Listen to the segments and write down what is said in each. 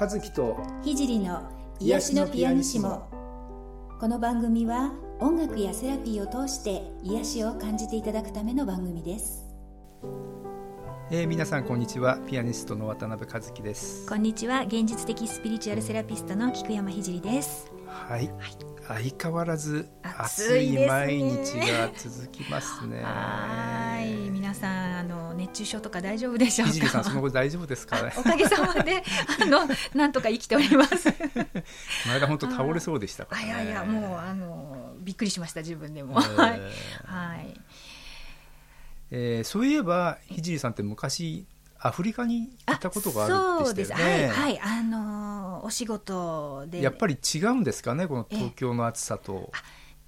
和樹と聖の癒しのピアニシモ。この番組は音楽やセラピーを通して癒しを感じていただくための番組です。えー、皆さんこんにちは。ピアニストの渡辺和樹です。こんにちは。現実的スピリチュアルセラピストの菊山聖です。はい、はい、相変わらず暑い毎日が続きますね。はい熱中症とか大丈夫でしょうか？聖さんその後大丈夫ですか、ね、おかげさまで あのなんとか生きております。前田本当倒れそうでしたから、ね、いやいやもうあのびっくりしました自分でも、えー、はい、はいえー、そういえば聖さんって昔アフリカに行ったことがあるんでしたよね。はい、はい、あのー、お仕事で。やっぱり違うんですかねこの東京の暑さと。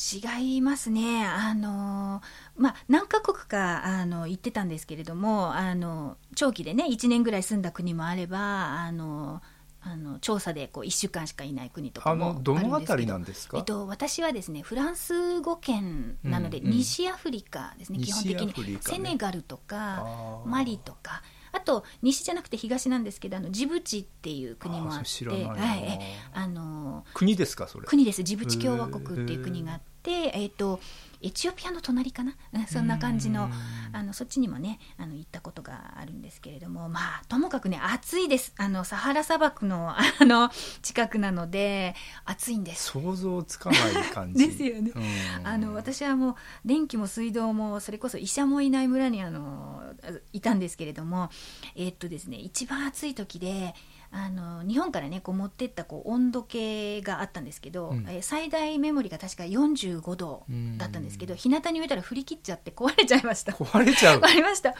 違いますね、あのまあ、何カ国かあの行ってたんですけれどもあの長期でね1年ぐらい住んだ国もあればあのあの調査でこう1週間しかいない国とかもあのどのあたりなんですか、えっと、私はですねフランス語圏なので、うん。うん、西アフリカですね基本的に、ね、セネガルとかマリとかあと西じゃなくて東なんですけどあのジブチっていう国もあってはい、あの国ですかそれ？国です。ジブチ共和国っていう国があって、えー、っとエチオピアの隣かな、そんな感じのあのそっちにもねあの行ったことがあるんですけれどもまあともかくね暑いです。あのサハラ砂漠の あの近くなので暑いんです。想像つかない感じ。ですよね。あの私はもう電気も水道もそれこそ医者もいない村にあのいたんですけれどもえー、っとですね一番暑い時であの日本からねこう持ってったこう温度計があったんですけど、うん、え最大メモリが確か45度だったんですけど日向に植えたら振り切っちゃって壊れちゃいました。壊れちゃう。ありました。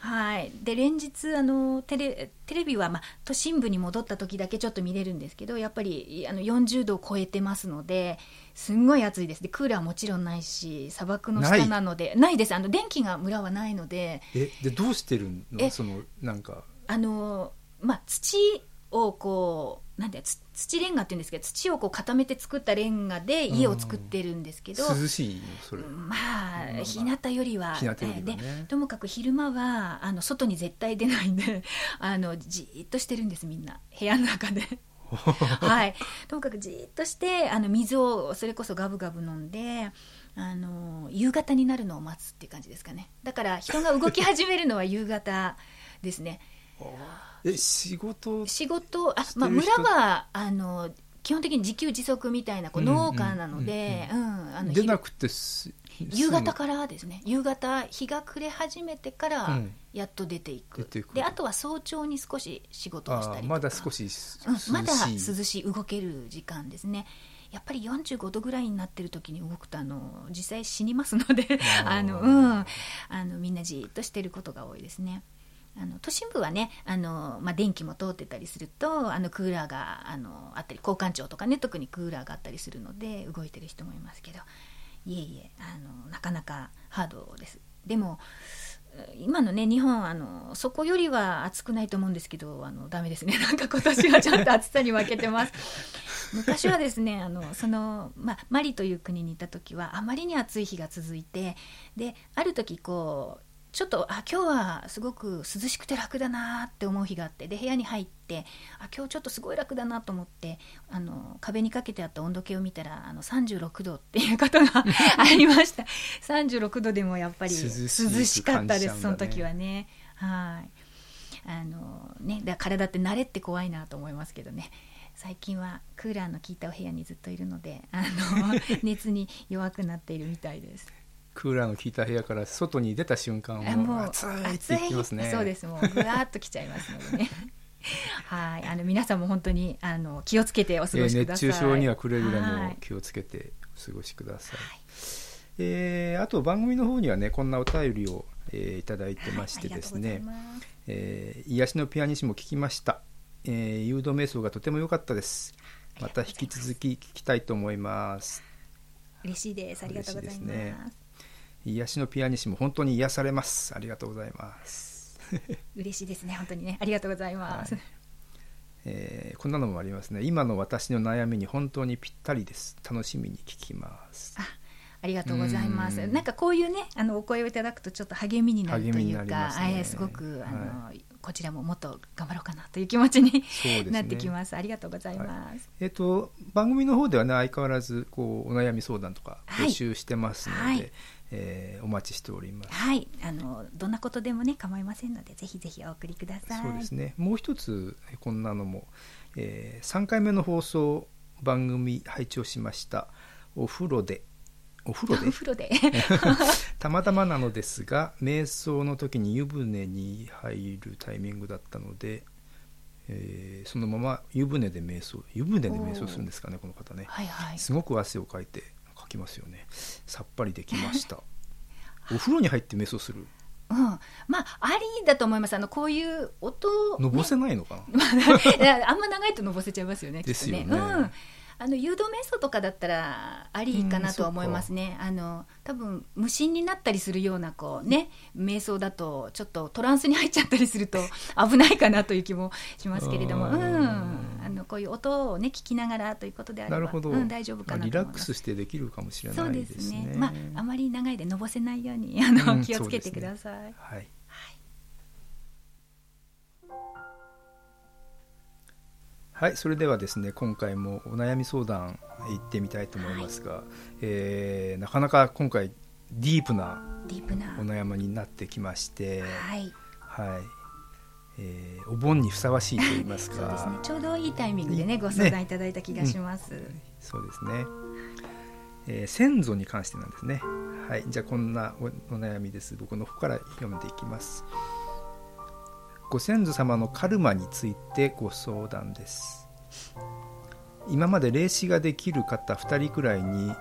はい。で連日あのテレテレビは、まあ、都心部に戻った時だけちょっと見れるんですけどやっぱりあの40度を超えてますのですんごい暑いです。でクーラーもちろんないし砂漠の下なので。ない。です。あの電気が村はないので。えでどうしてるの？そのなんか。あのまあ土をこうなんて土レンガっていうんですけど土をこう固めて作ったレンガで家を作ってるんですけど、涼しいそれ。まあ日向よりは、ね、でともかく昼間はあの外に絶対出ないんで あのじっとしてるんですみんな。部屋の中で。はい、ともかくじっとしてあの水をそれこそガブガブ飲んであの夕方になるのを待つっていう感じですかね。だから人が動き始めるのは夕方ですね。え仕事？仕事？あ、まあ、村はあの基本的に自給自足みたいなこう農家なので出なくて夕方からですね。夕方日が暮れ始めてからやっと出ていく、うん、であとは早朝に少し仕事をしたりまだ少し、うん、まだ涼しい。動ける時間ですね。やっぱり45度ぐらいになってる時に動くとあの実際死にますので あの、うん、あのみんなじっとしてることが多いですね。あの都心部はねあの、まあ、電気も通ってたりするとあのクーラーがあのあったり交換庁とかね特にクーラーがあったりするので動いてる人もいますけどいえいえあのなかなかハードです。でも今のね日本あのそこよりは暑くないと思うんですけどあのダメですね なんか今年はちょっと暑さに負けてます 昔はですねあのその、まあ、マリという国にいた時はあまりに暑い日が続いてである時こうちょっとあ今日はすごく涼しくて楽だなって思う日があってで部屋に入ってあ今日ちょっとすごい楽だなと思ってあの壁にかけてあった温度計を見たらあの36度っていうことが ありました。36度でもやっぱり涼しかったです、ね、その時はね。はい。あのねだ体って慣れって怖いなと思いますけどね。最近はクーラーの効いたお部屋にずっといるのであの 熱に弱くなっているみたいです。クーラーの効いた部屋から外に出た瞬間もう暑いって言ってますね。そうです。もうぐわっときちゃいますのでね。はい。あの皆さんも本当にあの気をつけてお過ごしください。熱中症にはくれぐれも気をつけてお過ごしください、はい、えー、あと番組の方にはねこんなお便りを、えー、いただいてましてですね、はい、えー、癒しのピアニシも聞きました、えー、誘導瞑想がとても良かったです。また引き続き聞きたいと思います。嬉しいです。ありがとうございます癒しのピアニッシモ本当に癒されます。ありがとうございます。嬉しいですね本当にね。ありがとうございます、はい、えー、こんなのもありますね。今の私の悩みに本当にぴったりです。楽しみに聞きます。あありがとうございます。なんかこういうねあのお声をいただくとちょっと励みになるというか、ね、すごくあの、はいこちらももっと頑張ろうかなという気持ちに、ね、なってきます。ありがとうございます、はい、えっ、ー、と番組の方ではね相変わらずこうお悩み相談とか募集してますので、はいはい、えー、お待ちしております。はい。あのどんなことでもね構いませんのでぜひぜひお送りください。そうですね。もう一つこんなのも、えー、3回目の放送番組拝聴しましたお風呂で。お風呂で？お風呂で。たまたまなのですが瞑想の時に湯船に入るタイミングだったので、えー、そのまま湯船で瞑想湯船で瞑想するんですかねこの方ね、はいはい、すごく汗をかいてかきますよね。さっぱりできました。お風呂に入って瞑想する？うん、まあありだと思います。あのこういう音、ね、のぼせないのかな、あんま長いとのぼせちゃいますよね ですよね、うん。あの誘導瞑想とかだったらありかなとは思いますね、うん、あの多分無心になったりするようなこうね瞑想だとちょっとトランスに入っちゃったりすると危ないかなという気もしますけれども、うん、あのこういう音をね聞きながらということであればなるほど、うん、大丈夫かなリラックスしてできるかもしれないですね。すね。まああまり長いでのぼせないようにあの、気をつけてください。ね、はい。はい。それではですね今回もお悩み相談行ってみたいと思いますが、はい、えー、なかなか今回ディープな。お悩みになってきましてはい、はいえー、お盆にふさわしいと言いますか。すね。ちょうどいいタイミングでねご相談いただいた気がします、ねうん、そうですね、えー、先祖に関してなんですね。はい。じゃあこんなおお悩みです。僕の方から読んでいきます。ご先祖様のカルマについてご相談です。今まで霊視ができる方2人くらいに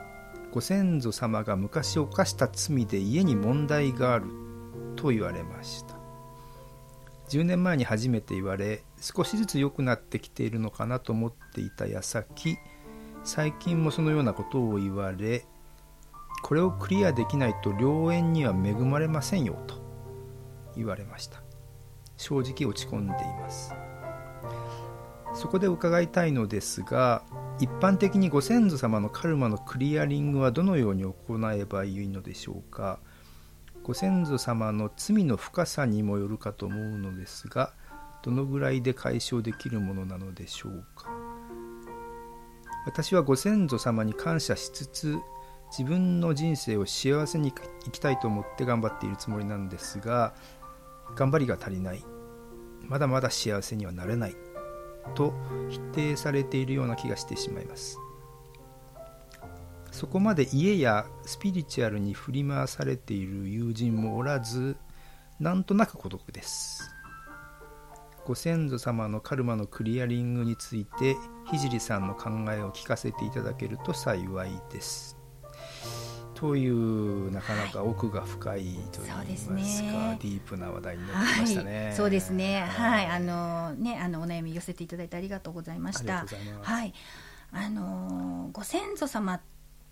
ご先祖様が昔犯した罪で家に問題があると言われました10年前に初めて言われ少しずつ良くなってきているのかなと思っていた矢先最近もそのようなことを言われこれをクリアできないと良縁には恵まれませんよと言われました。正直落ち込んでいます。そこで伺いたいのですが一般的にご先祖様のカルマのクリアリングはどのように行えばいいのでしょうか？ご先祖様の罪の深さにもよるかと思うのですがどのぐらいで解消できるものなのでしょうか。私はご先祖様に感謝しつつ自分の人生を幸せに生きたいと思って頑張っているつもりなんですが頑張りが足りない。まだまだ幸せにはなれない。と否定されているような気がしてしまいます。そこまで家やスピリチュアルに振り回されている友人もおらずなんとなく孤独です。ご先祖様のカルマのクリアリングについて聖さんの考えを聞かせていただけると幸いです。というなかなか奥が深いといいますか、はい、すね、ディープな話題になってましたね。はい、そうですね。はい、あのねあのお悩み寄せていただいてありがとうございました。はい、あのご先祖様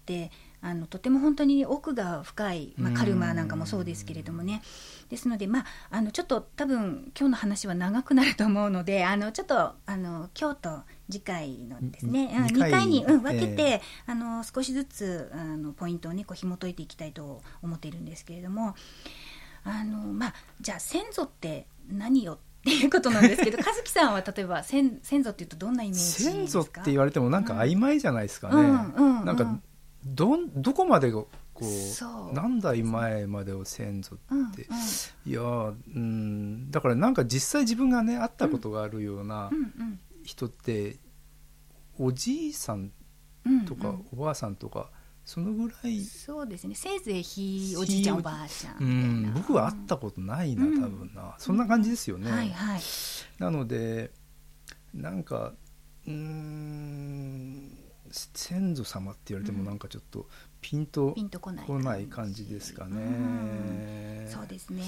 ってあのとても本当に奥が深い、まあ、カルマなんかもそうですけれどもね。ですので、まあ、あのちょっと多分今日の話は長くなると思うのであのちょっとあの今日と次回のですね。2, 2回に、うん、分けて、えー、あの少しずつあのポイントをねこう紐解いていきたいと思っているんですけれども。あの、まあ、じゃあ先祖って何よっていうことなんですけど 和樹さんは例えば先先祖っていうとどんなイメージですか？先祖って言われてもなんか曖昧じゃないですかね。うんうんうん、なんかどどこまでこう何代前までを先祖って、うんうん、いやうんだからなんか実際自分がね会ったことがあるような人って、おじいさんとかおばあさんとか、そのぐらいそうですね。せいぜいひおじいちゃんおばあちゃんうん僕は会ったことないな、多分な、そんな感じですよね、はいはい、なのでなんかうん先祖様って言われてもなんかちょっとピンとこない感じですかね。そうですね。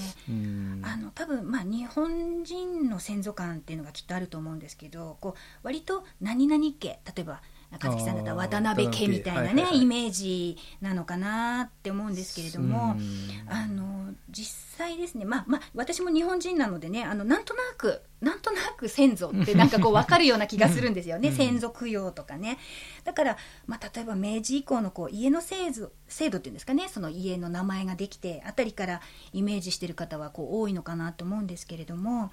あの多分まあ日本人の先祖観っていうのがきっとあると思うんですけど、こう割と何々家例えば中月さんだったら渡辺家みたいなね、はいイメージなのかなって思うんですけれども、あの実際ですね、まあまあ、私も日本人なのでねあのなんとなくなんとなく先祖って なんかこう分かるような気がするんですよね、先祖供養とかね。だから、まあ、例えば明治以降のこう家の制度制度っていうんですかね。その家の名前ができてあたりからイメージしてる方はこう多いのかなと思うんですけれども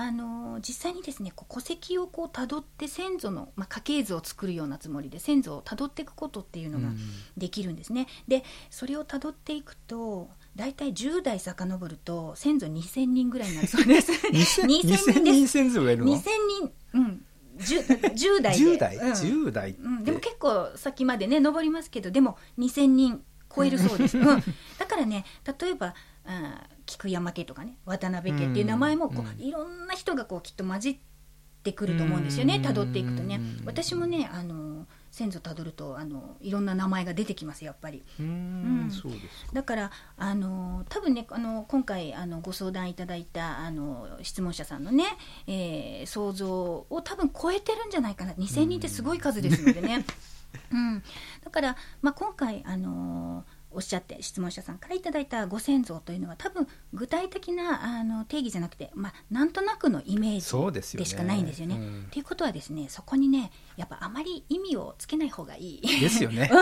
あの実際にですねこう戸籍をこう辿って先祖の、まあ、家系図を作るようなつもりで先祖をたどっていくことっていうのができるんですね。でそれをたどっていくと大体10代遡ると先祖2000人ぐらいになるそうです。2000 人先祖がいるの ?2000 人、うん。10, 10代で。10代、うん、10代、うん、でも結構先までね登りますけどでも2000人超えるそうです、うん、だからね例えばあ菊山家とかね渡辺家っていう名前もこう、いろんな人がこうきっと混じってくると思うんですよねたどっていくとね。私もねあの先祖たどるとあのいろんな名前が出てきますやっぱり。うん、そうですだからあの多分ねあの今回あのご相談いただいたあの質問者さんのね、えー、想像を多分超えてるんじゃないかな。2,000人ってすごい数ですのでね。うん、だから、まあ、今回あのーおっしゃって質問者さんからいただいたご先祖というのは多分具体的なあの定義じゃなくて、まあ、なんとなくのイメージでしかないんですよね。と、ねうん、いうことはですねそこにねやっぱあまり意味をつけない方がいい。ですよね。うん、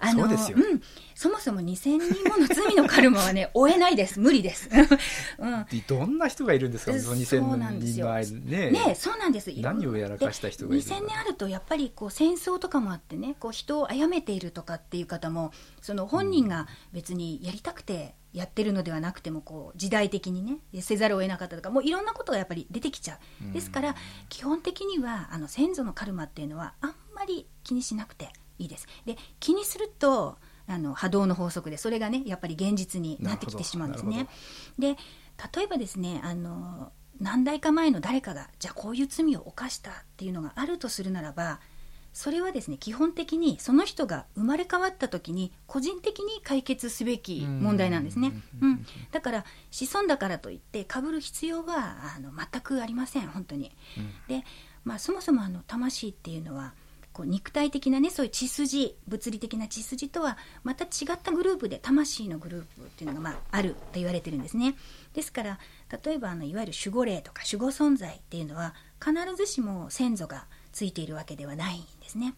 あのうん、そもそも2000人もの罪のカルマはね追えないです。無理です。うん、どんな人がいるんですか？その2000人の間ねねそうなんです。何をやらかした人がいる2000年あるとやっぱりこう戦争とかもあってねこう人を殺めているとかっていう方もその本人が別にやりたくてやってるのではなくてもこう時代的にねせざるを得なかったとかもういろんなことがやっぱり出てきちゃう。ですから基本的にはあの先祖のカルマっていうのはあんまり気にしなくていいです。で気にするとあの波動の法則でそれがねやっぱり現実になってきてしまうんですね。で例えばですねあの何代か前の誰かがじゃあこういう罪を犯したっていうのがあるとするならばそれはですね基本的にその人が生まれ変わった時に個人的に解決すべき問題なんですね、うん、だから子孫だからといってかぶる必要はあの全くありません本当に、うん、で、まあ、そもそもあの魂っていうのはこう肉体的なねそういう血筋物理的な血筋とはまた違ったグループで魂のグループっていうのがまああると言われてるんですね。ですから例えばあのいわゆる守護霊とか守護存在っていうのは必ずしも先祖がついているわけではないんですね。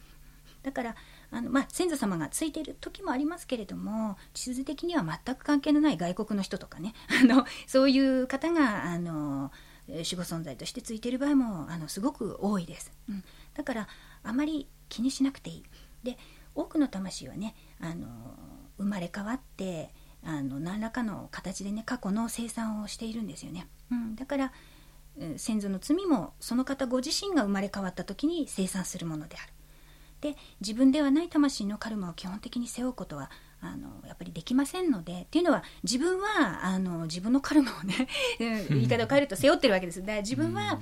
だからあの、まあ、先祖様がついている時もありますけれども地図的には全く関係のない外国の人とかね あのそういう方があの守護存在としてついている場合もあのすごく多いです、うん、だからあまり気にしなくていい。で多くの魂はねあの生まれ変わってあの何らかの形でね過去の生産をしているんですよね、うん、だから先祖の罪もその方ご自身が生まれ変わった時に生産するものである。で自分ではない魂のカルマを基本的に背負うことはあのやっぱりできませんのでっていうのは自分はあの自分のカルマをね 言い方を変えると背負ってるわけですだから自分は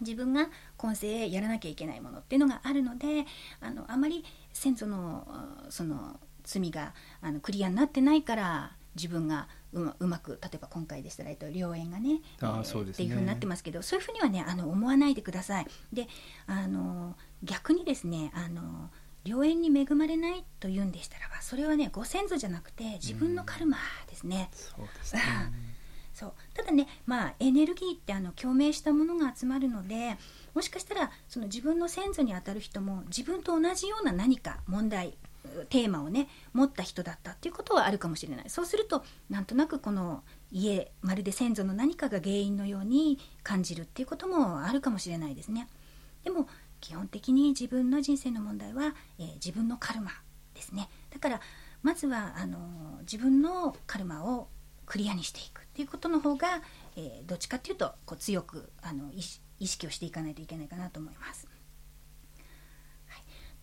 自分が今世やらなきゃいけないものっていうのがあるのであのあまり先祖のその罪があのクリアになってないから自分がうまうまく例えば今回でしたら、えっと、良縁がねあーそうですねっていうふうになってますけどそういうふうにはねあの思わないでください。であの逆にですねあの良縁に恵まれないというんでしたらばそれはねご先祖じゃなくて自分のカルマですね。そうですね そうただねまあエネルギーってあの共鳴したものが集まるのでもしかしたらその自分の先祖にあたる人も自分と同じような何か問題テーマをね持った人だったっていうことはあるかもしれない。そうするとなんとなくこの家まるで先祖の何かが原因のように感じるっていうこともあるかもしれないですね。でも基本的に自分の人生の問題は、えー、自分のカルマですね。だからまずはあの自分のカルマをクリアにしていくっていうことの方が、えー、どっちかっていうとこう強くあの意識をしていかないといけないかなと思います。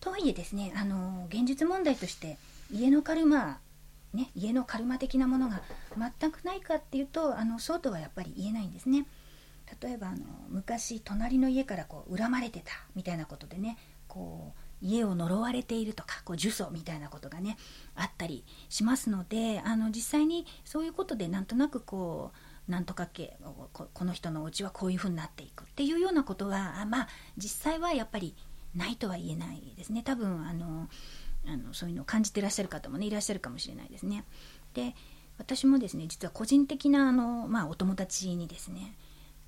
とはいえですねあの現実問題として家のカルマね、家のカルマ的なものが全くないかっていうとあのそうとはやっぱり言えないんですね。例えばあの昔隣の家からこう恨まれてたみたいなことでねこう家を呪われているとかこう呪詛みたいなことがねあったりしますのであの実際にそういうことでなんとなくこうなんとか家この人のお家はこういうふうになっていくっていうようなことはまあ実際はやっぱりないとは言えないですね。多分あのあのそういうのを感じてらっしゃる方もねいらっしゃるかもしれないですね。で私もですね実は個人的なあの、まあ、お友達にですね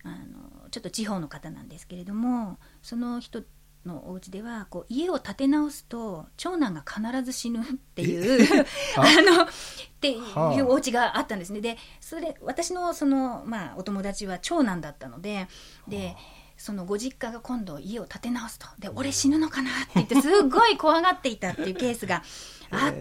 あのちょっと地方の方なんですけれどもその人のお家ではこう家を建て直すと長男が必ず死ぬっていう あのっていうお家があったんですね。でそれ私のその、まあ、お友達は長男だったのででそのご実家が今度家を建て直すと。で俺死ぬのかなって言ってすっごい怖がっていたっていうケースがあっ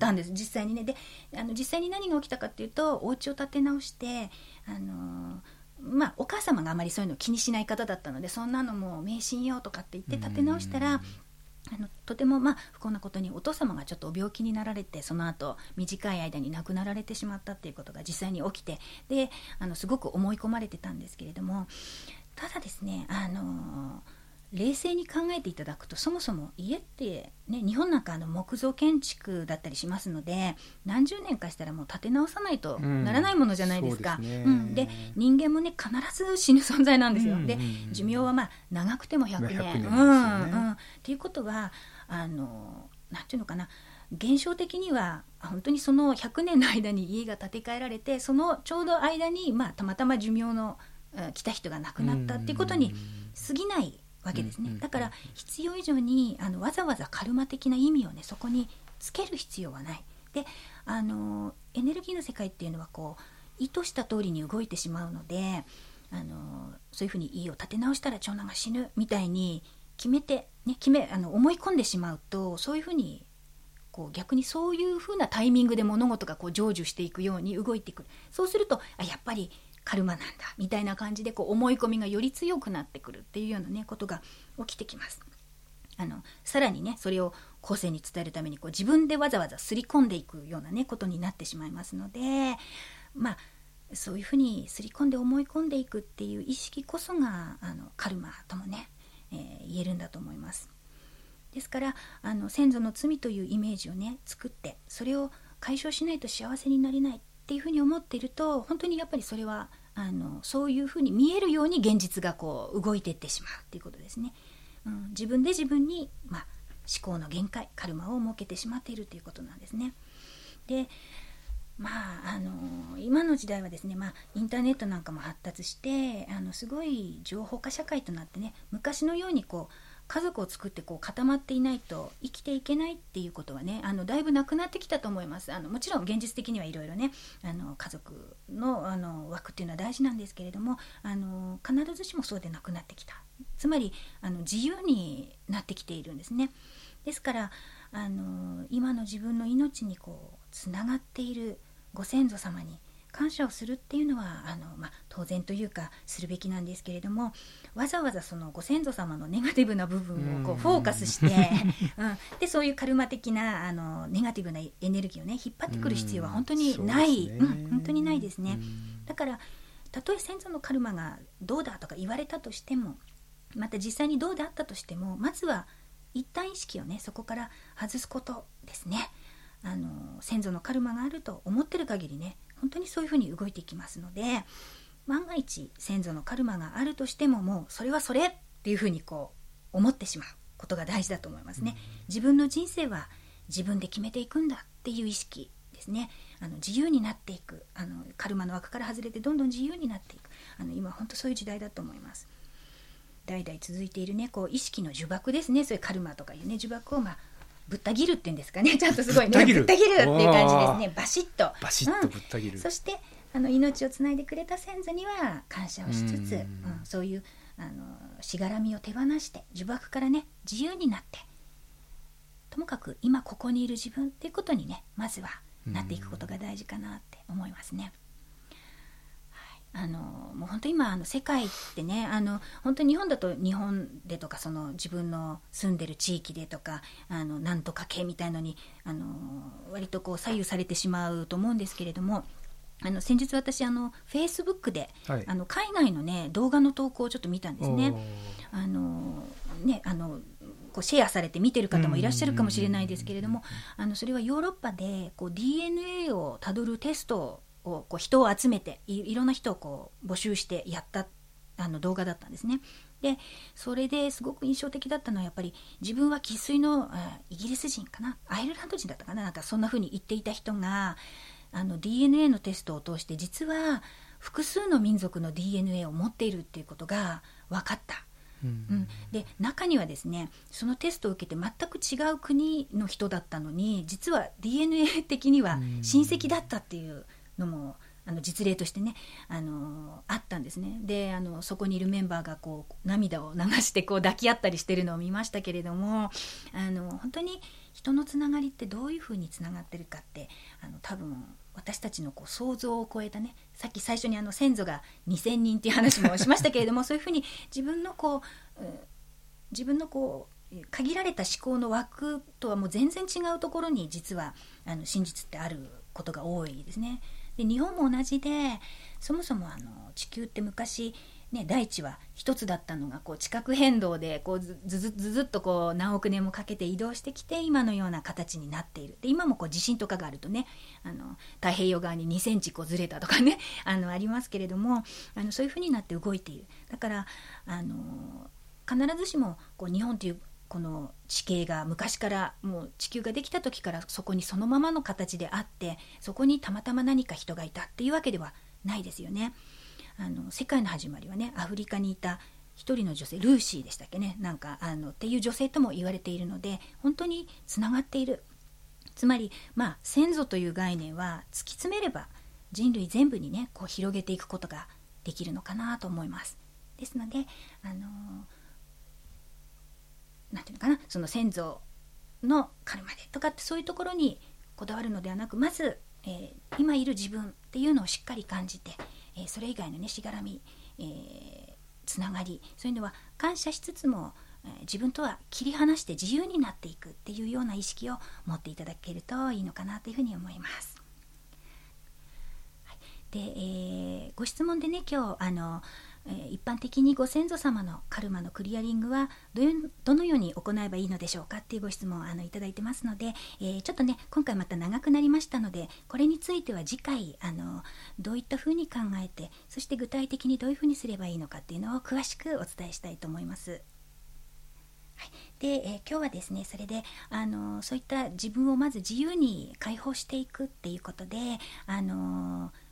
たんです。実際にね。であの実際に何が起きたかっていうとお家を建て直してあのまあ、お母様があまりそういうのを気にしない方だったのでそんなのもう迷信よとかって言って立て直したら。あのとてもまあ不幸なことにお父様がちょっと病気になられてその後短い間に亡くなられてしまったっていうことが実際に起きてであのすごく思い込まれてたんですけれどもただですねあの冷静に考えていただくとそもそも家って、ね、日本なんかあの木造建築だったりしますので何十年かしたらもう建て直さないとならないものじゃないですか。うん、で、ね。うん、人間もね必ず死ぬ存在なんですよ。うん。うんうん、で寿命はまあ長くても100年。100年ね、うんうん、っていうことはあのなんていうのかな。現象的には本当にその100年の間に家が建て替えられてそのちょうど間に、まあ、たまたま寿命の来た人が亡くなったっていうことに過ぎないわけですね、だから必要以上にあのわざわざカルマ的な意味をねそこにつける必要はない。であのエネルギーの世界っていうのはこう意図した通りに動いてしまうのであのそういうふうに家を立て直したら長男が死ぬみたいに決めて、ね、決めあの思い込んでしまうとそういうふうにこう逆にそういうふうなタイミングで物事がこう成就していくように動いていくそうするとあやっぱりカルマなんだみたいな感じでこう思い込みがより強くなってくるっていうようなねことが起きてきます。あのさらにねそれを後世に伝えるためにこう自分でわざわざすり込んでいくようなねことになってしまいますのでまあそういうふうにすり込んで思い込んでいくっていう意識こそがあのカルマともね、えー、言えるんだと思います。ですからあの先祖の罪というイメージをね作ってそれを解消しないと幸せになれないっていうふうに思っていると本当にやっぱりそれはあのそういうふうに見えるように現実がこう動いていってしまうっていうことですね。うん、自分で自分に、まあ、思考の限界カルマを設けてしまっているということなんですね。でまああの今の時代はですね、まあ、インターネットなんかも発達してあのすごい情報化社会となってね昔のようにこう家族を作ってこう固まっていないと生きていけないっていうことはねあのだいぶなくなってきたと思います。あのもちろん現実的にはいろいろねあの家族のあの枠っていうのは大事なんですけれどもあの必ずしもそうでなくなってきた。つまりあの自由になってきているんですね。ですからあの今の自分の命にこうつながっているご先祖様に感謝をするっていうのはあの、まあ、当然というかするべきなんですけれどもわざわざそのご先祖様のネガティブな部分をこうフォーカスして、うん、でそういうカルマ的なあのネガティブなエネルギーをね引っ張ってくる必要は本当にない、うん、ね。うん、本当にないですね。だからたとえ先祖のカルマがどうだとか言われたとしてもまた実際にどうであったとしてもまずは一旦意識をねそこから外すことですね。あの先祖のカルマがあると思ってる限りね本当にそういうふうに動いていきますので万が一先祖のカルマがあるとしてももうそれはそれっていうふうにこう思ってしまうことが大事だと思いますね。自分の人生は自分で決めていくんだっていう意識ですね。あの自由になっていく。あのカルマの枠から外れてどんどん自由になっていく。あの今本当そういう時代だと思います。代々続いているねこう意識の呪縛ですね。そういうカルマとかいうね呪縛をまあぶった切るっていうんですかね。ちゃんとすごいね。ぶった切る。っていう感じですね。バシッと。バシッとぶった切る、うん、そしてあの命をつないでくれた先祖には感謝をしつつ、うん、うん、そういうあのしがらみを手放して呪縛からね自由になってともかく今ここにいる自分っていうことにねまずはなっていくことが大事かなって思いますね。あのもう本当今あの世界ってねあの本当に日本だと日本でとかその自分の住んでる地域でとかあのなんとか系みたいのにあの割とこう左右されてしまうと思うんですけれどもあの先日私あのフェイスブックで、はい、あの海外のね動画の投稿をちょっと見たんですね。あのねあのこうシェアされて見てる方もいらっしゃるかもしれないですけれどもあのそれはヨーロッパでこう DNA をたどるテストをこう人を集めていろんな人をこう募集してやったあの動画だったんですね。でそれですごく印象的だったのはやっぱり自分は生粋のイギリス人かな？アイルランド人だったかな？なんかそんな風に言っていた人があの DNA のテストを通して実は複数の民族の DNA を持っているっていうことが分かった。うん、で中にはですねそのテストを受けて全く違う国の人だったのに実は DNA 的には親戚だったっていうのもあの実例としてねあのあったんですねであのそこにいるメンバーがこう涙を流してこう抱き合ったりしてるのを見ましたけれどもあの本当に人のつながりってどういうふうにつながってるかってあの多分私たちのこう想像を超えたねさっき最初にあの先祖が2,000人っていう話もしましたけれども そういうふうに自分のこう、自分のこう限られた思考の枠とはもう全然違うところに実はあの真実ってあることが多いですね。で日本も同じでそもそもあの地球って昔ね、大地は一つだったのがこう地殻変動でこうずずずずっとこう何億年もかけて移動してきて今のような形になっている。で今もこう地震とかがあるとねあの太平洋側に2センチこうずれたとかね あのありますけれどもあのそういうふうになって動いている。だからあの必ずしもこう日本というこの地形が昔からもう地球ができた時からそこにそのままの形であってそこにたまたま何か人がいたっていうわけではないですよね。あの世界の始まりはねアフリカにいた一人の女性ルーシーでしたっけね。なんかあのっていう女性とも言われているので本当につながっている。つまりまあ先祖という概念は突き詰めれば人類全部にねこう広げていくことができるのかなと思います。ですのであの何て言うのかなその先祖のカルマでとかってそういうところにこだわるのではなくまず、えー、今いる自分っていうのをしっかり感じてえー、それ以外のねしがらみ、えー、つながりそういうのは感謝しつつも、えー、自分とは切り離して自由になっていくっていうような意識を持っていただけるといいのかなというふうに思います。はい、で、え、ご質問でね今日あのえ一般的にご先祖様のカルマのクリアリングはどのように行えばいいのでしょうかっていうご質問をあのいただいてますので、えー、ちょっとね今回また長くなりましたのでこれについては次回あのどういったふうに考えてそして具体的にどういうふうにすればいいのかっていうのを詳しくお伝えしたいと思います。はい、で、えー、今日はですねそれであのそういった自分をまず自由に解放していくっていうことであのー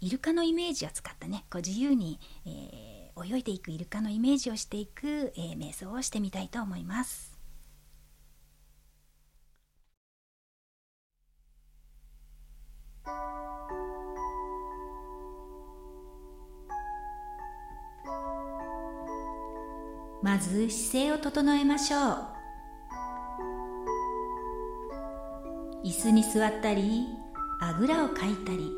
イルカのイメージを使ったねこう自由に、えー、泳いでいくイルカのイメージをしていく、えー、瞑想をしてみたいと思います。まず姿勢を整えましょう椅子に座ったりあぐらをかいたり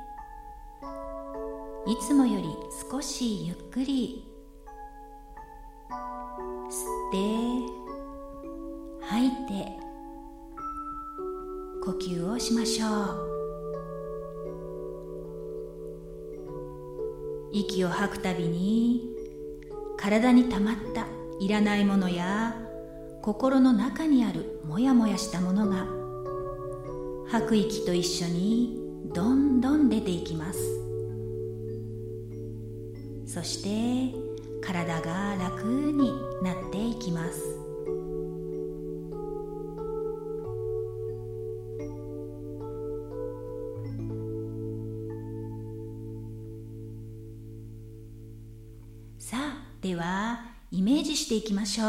いつもより少しゆっくり。吸って吐いて呼吸をしましょう。息を吐くたびに体にたまったいらないものや心の中にあるモヤモヤしたものが吐く息と一緒にどんどん出ていきます。そして体が楽になっていきます。さあではイメージしていきましょう。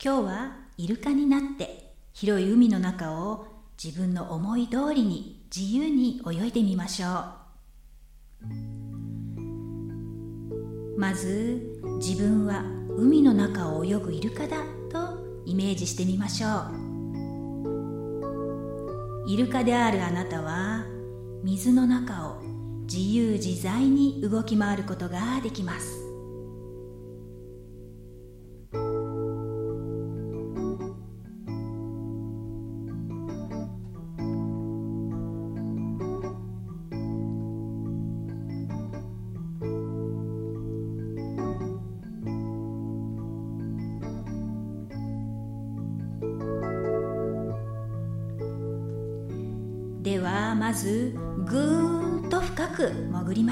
今日はイルカになって広い海の中を自分の思い通りに自由に泳いでみましょう。まず自分は海の中を泳ぐイルカだとイメージしてみましょう。イルカであるあなたは水の中を自由自在に動き回ることができます。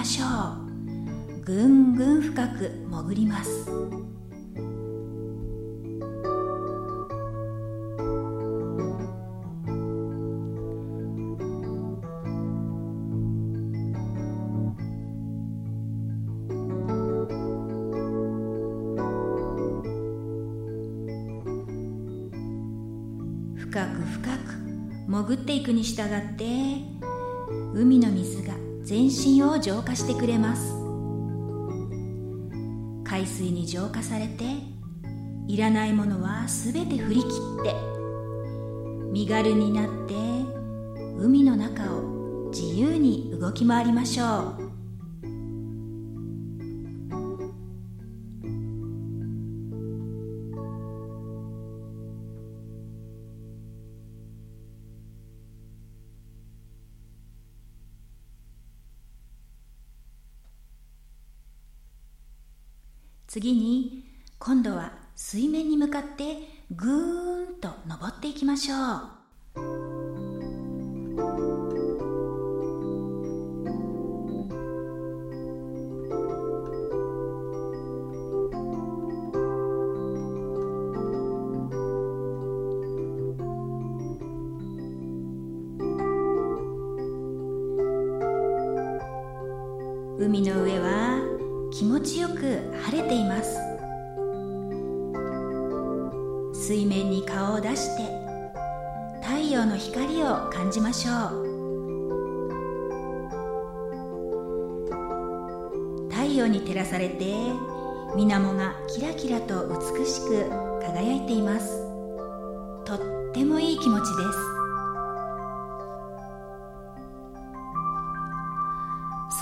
ましょう。ぐんぐん深く潜ります。深く深く潜っていくに従って海の水が全身を浄化してくれます。海水に浄化されていらないものはすべて振り切って身軽になって海の中を自由に動き回りましょう。次に今度は水面に向かってぐーんと登っていきましょう。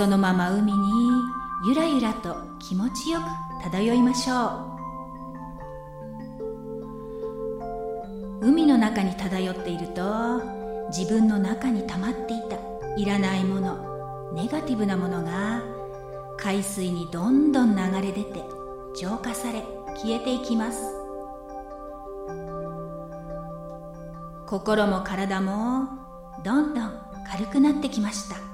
そのまま海にゆらゆらと気持ちよく漂いましょう。海の中に漂っていると自分の中に溜まっていたいらないものネガティブなものが海水にどんどん流れ出て浄化され消えていきます。心も体もどんどん軽くなってきました。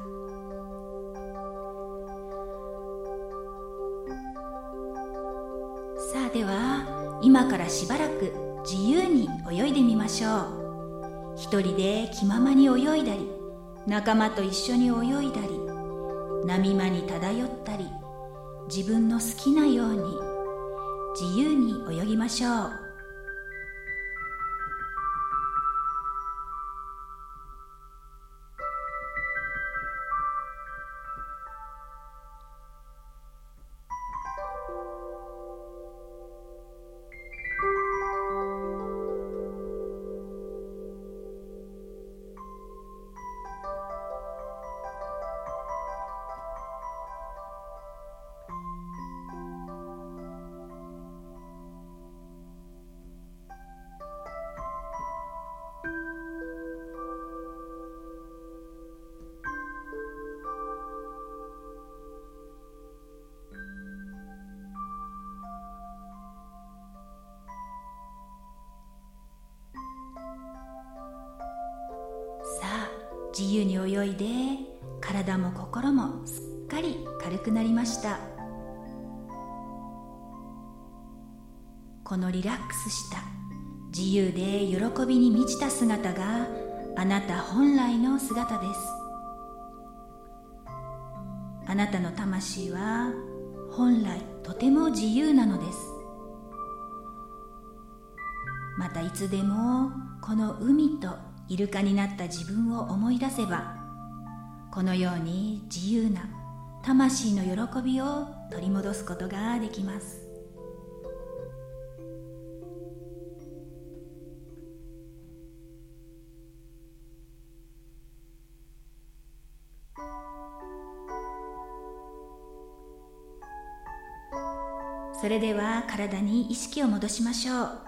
今からしばらく自由に泳いでみましょう。一人で気ままに泳いだり仲間と一緒に泳いだり波間に漂ったり自分の好きなように自由に泳ぎましょう。泳いで体も心もすっかり軽くなりました。このリラックスした自由で喜びに満ちた姿があなた本来の姿です。あなたの魂は本来とても自由なのです。またいつでもこの海とイルカになった自分を思い出せばこのように自由な魂の喜びを取り戻すことができます。それでは体に意識を戻しましょう。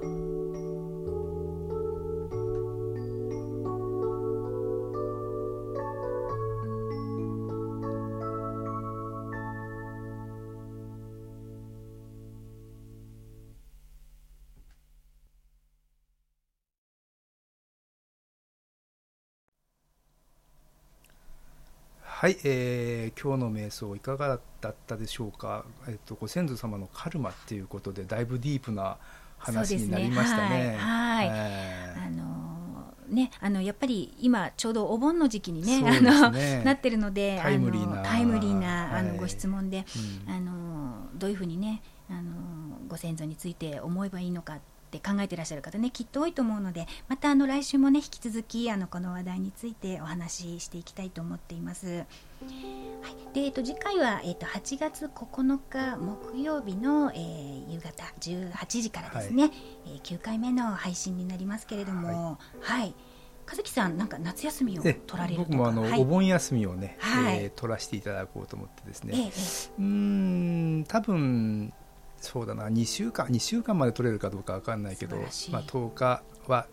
はい、えー、今日の瞑想いかがだったでしょうか、えっと、ご先祖様のカルマっていうことでだいぶディープな話になりましたね。はい、はい。えー、あのね、あのやっぱり今ちょうどお盆の時期にね、ね。あのなってるのでタイムリーなタイムリーな、あのご質問で、うん、あのどういうふうにねあのご先祖について思えばいいのかって考えてらっしゃる方ねきっと多いと思うのでまたあの来週もね引き続きあのこの話題についてお話ししていきたいと思っています。はい、で、えっと、次回は、えっと、8月9日木曜日の、えー、夕方18時からですね、はい、えー、9回目の配信になりますけれども、はい、はい。和樹さんなんか夏休みを取られる僕もあの、はい、お盆休みをね、はい、えー、取らせていただこうと思ってですね、ええ、うん多分そうだな。2週間2週間まで取れるかどうか分かんないけどまあ、10日は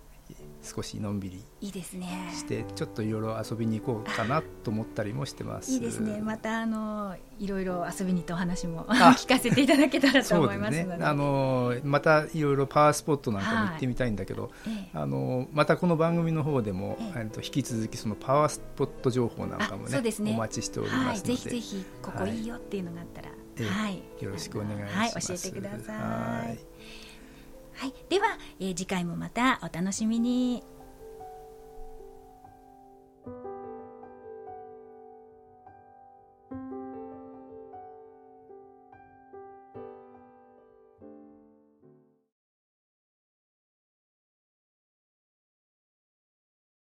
少しのんびりいいですね。してちょっといろいろ遊びに行こうかなと思ったりもしてます。いいですね。またあのいろいろ遊びにとお話も 聞かせていただけたらと思いますね、あのまたいろいろパワースポットなんかも行ってみたいんだけど、はい、あのまたこの番組の方でも、ええ、引き続きそのパワースポット情報なんかもね、ね、お待ちしておりますので、はい、ぜひぜひここいいよっていうのがあったら、はい、よろしくお願いします。はい、教えてください。はい、はい、では、えー、次回もまたお楽しみに。